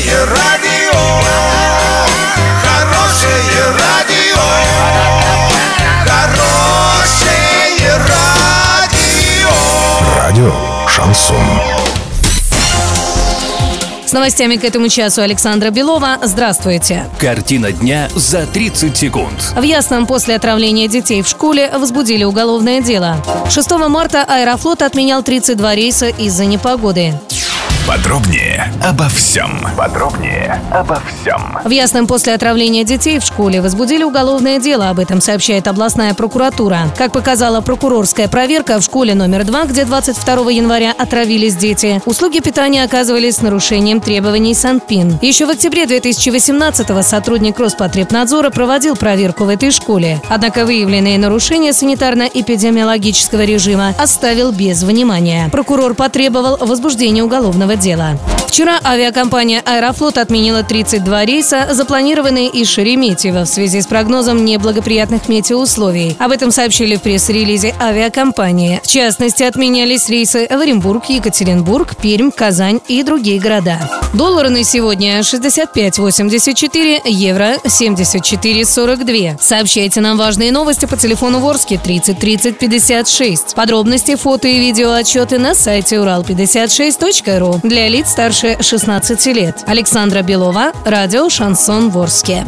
Хорошее радио, хорошее радио, хорошее радио. Радио Шансон. С новостями к этому часу Александра Белова. Здравствуйте. Картина дня за 30 секунд. В Ясном после отравления детей в школе возбудили уголовное дело. 6 марта Аэрофлот отменял 32 рейса из-за непогоды. Подробнее обо всем. Подробнее обо всем. В Ясном после отравления детей в школе возбудили уголовное дело. Об этом сообщает областная прокуратура. Как показала прокурорская проверка, в школе номер 2, где 22 января отравились дети, услуги питания оказывались с нарушением требований Санпин. Еще в октябре 2018-го сотрудник Роспотребнадзора проводил проверку в этой школе. Однако выявленные нарушения санитарно-эпидемиологического режима оставил без внимания. Прокурор потребовал возбуждения уголовного Riedzielā. Вчера авиакомпания «Аэрофлот» отменила 32 рейса, запланированные из Шереметьево в связи с прогнозом неблагоприятных метеоусловий. Об этом сообщили в пресс-релизе авиакомпании. В частности, отменялись рейсы в Оренбург, Екатеринбург, Пермь, Казань и другие города. Доллары на сегодня 65.84, евро 74.42. Сообщайте нам важные новости по телефону Ворске 30 30 56. Подробности, фото и видео отчеты на сайте урал56.ру для лиц старше 16 лет. Александра Белова, радио «Шансон Ворске».